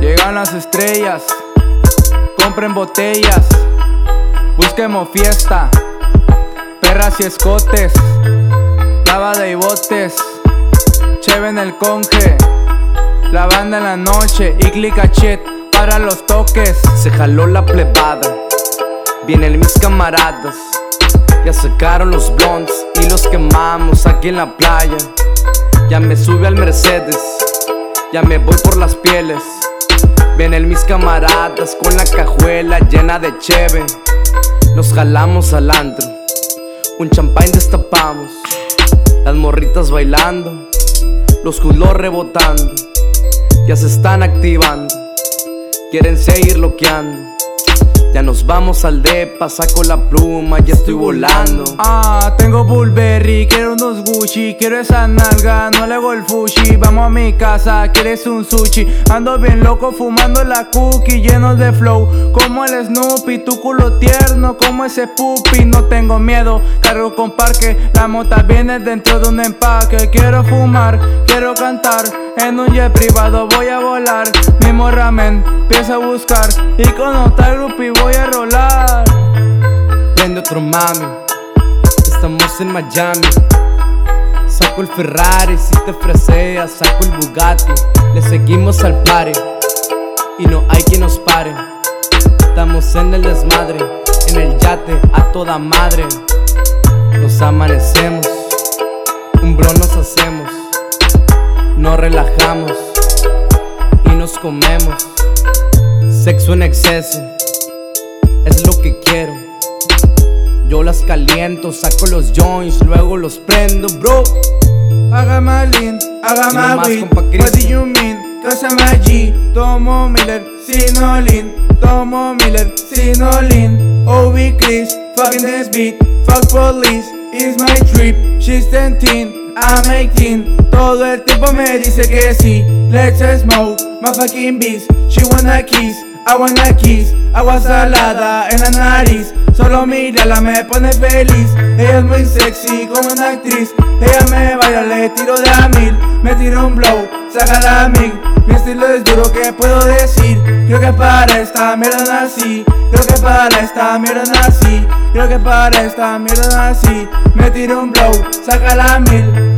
Llegan las estrellas, compren botellas, busquemos fiesta, perras y escotes, lavada y botes, cheve en el conge, la banda en la noche y chat para los toques. Se jaló la plebada, vienen mis camaradas, ya sacaron los blondes y los quemamos aquí en la playa. Ya me sube al Mercedes, ya me voy por las pieles. Vienen mis camaradas con la cajuela llena de cheve. Nos jalamos al antro, un champán destapamos. Las morritas bailando, los culos rebotando. Ya se están activando, quieren seguir loqueando. Ya nos vamos al depa, saco la pluma, ya estoy volando. Ah, tengo Burberry, quiero unos Gucci, quiero esa nalga, no le hago el fushi. Vamos a mi casa, quieres un sushi. Ando bien loco fumando la cookie, lleno de flow, como el Snoopy, tu culo tierno, como ese puppy. No tengo miedo, cargo con parque, la mota viene dentro de un empaque. Quiero fumar, quiero cantar, en un jet privado voy a volar. Mi morramen, empieza a buscar, y con otra grupi voy a rolar. Prende otro mami, estamos en Miami. Saco el Ferrari, si te freseas, saco el Bugatti. Le seguimos al party y no hay quien nos pare. Estamos en el desmadre, en el yate a toda madre. Nos amanecemos, un bro nos hacemos, nos relajamos y nos comemos. Sexo en exceso es lo que quiero. Yo las caliento, saco los joints, luego los prendo, bro. Haga my lean, haga my nomás, weed. What do you mean? Cause I'm a G. Tomo Miller, sino lean. Tomo Miller, sino lean. OB Chris, fucking this beat. Fuck police, it's my trip. She's 10, I'm 18. Todo el tiempo me dice que sí. Let's smoke, my fucking beats. She wanna kiss, Wanna kiss. Agua salada en la nariz. Solo mírala, me pone feliz. Ella es muy sexy como una actriz. Ella me baila, le tiro de a mil. Me tiro un blow, saca la mig. Mi estilo es duro, ¿qué puedo decir? Creo que para esta mierda nací. Creo que para esta mierda nací. Creo que para esta mierda nací. Me tiro un blow, saca la mil.